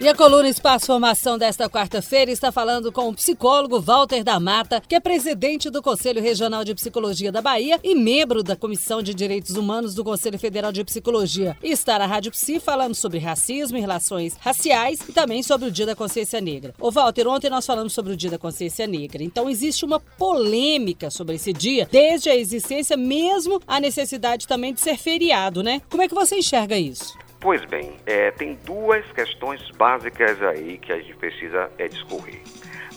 E a coluna Espaço Formação desta quarta-feira está falando com o psicólogo Walter da Mata, que é presidente do Conselho Regional de Psicologia da Bahia e membro da Comissão de Direitos Humanos do Conselho Federal de Psicologia. E está na Rádio Psi falando sobre racismo e relações raciais e também sobre o Dia da Consciência Negra. Ô Walter, ontem nós falamos sobre o Dia da Consciência Negra. Então existe uma polêmica sobre esse dia, desde a existência, mesmo a necessidade também de ser feriado, né? Como é que você enxerga isso? Pois bem, é, tem duas questões básicas aí que a gente precisa é, discorrer.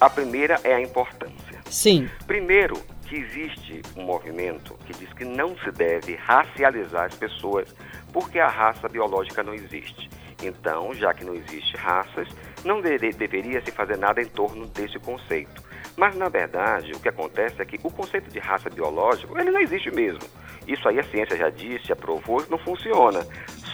A primeira é a importância. Sim. Primeiro, que existe um movimento que diz que não se deve racializar as pessoas porque a raça biológica não existe. Então, já que não existe raças, não deveria se fazer nada em torno desse conceito. Mas, na verdade, o que acontece é que o conceito de raça biológico, ele não existe mesmo. Isso aí a ciência já disse, aprovou, não funciona.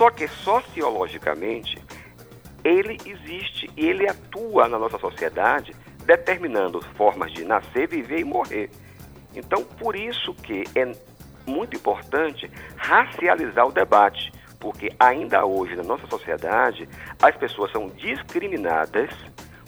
Só que sociologicamente, ele existe e ele atua na nossa sociedade, determinando formas de nascer, viver e morrer. Então, por isso que é muito importante racializar o debate, porque ainda hoje na nossa sociedade as pessoas são discriminadas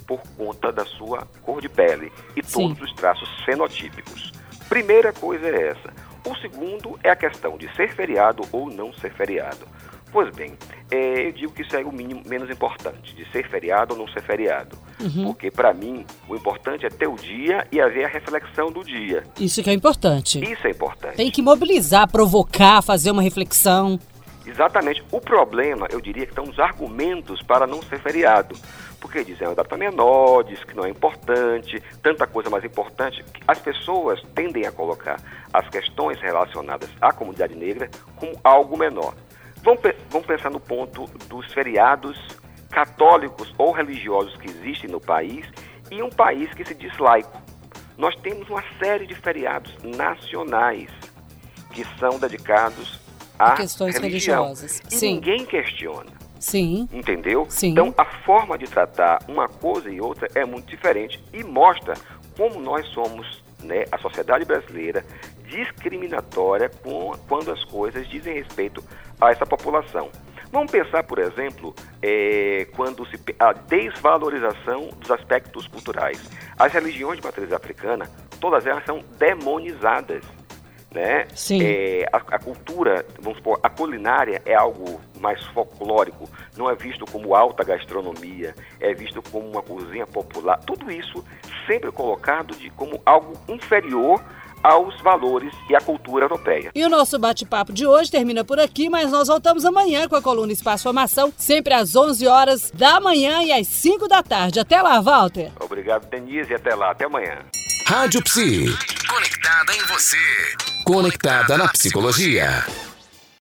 por conta da sua cor de pele e Sim. todos os traços fenotípicos. Primeira coisa é essa. O segundo é a questão de ser feriado ou não ser feriado. Pois bem, é, eu digo que isso é o mínimo, menos importante, de ser feriado ou não ser feriado. Uhum. Porque, para mim, o importante é ter o dia e haver a reflexão do dia. Isso que é importante. Isso é importante. Tem que mobilizar, provocar, fazer uma reflexão. Exatamente. O problema, eu diria que estão os argumentos para não ser feriado. Porque dizem, é uma data menor, diz que não é importante, tanta coisa mais importante. As pessoas tendem a colocar as questões relacionadas à comunidade negra como algo menor. Vamos, vamos pensar no ponto dos feriados católicos ou religiosos que existem no país e um país que se diz laico. Nós temos uma série de feriados nacionais que são dedicados a questões religião. religiosas. E Sim. ninguém questiona. Sim. Entendeu? Sim. Então, a forma de tratar uma coisa e outra é muito diferente e mostra como nós somos, né, a sociedade brasileira, discriminatória com, quando as coisas dizem respeito a essa população. Vamos pensar, por exemplo, é, quando se a desvalorização dos aspectos culturais. As religiões de matriz africana, todas elas são demonizadas. Né? Sim. É, a, a, cultura, vamos supor, a culinária é algo mais folclórico, não é visto como alta gastronomia, é visto como uma cozinha popular. Tudo isso sempre colocado de, como algo inferior aos valores e à cultura europeia. E o nosso bate-papo de hoje termina por aqui, mas nós voltamos amanhã com a coluna Espaço Formação, sempre às 11 horas da manhã e às 5 da tarde. Até lá, Walter. Obrigado, Denise, e até lá. Até amanhã. Rádio Psi. Conectada em você. Conectada na psicologia.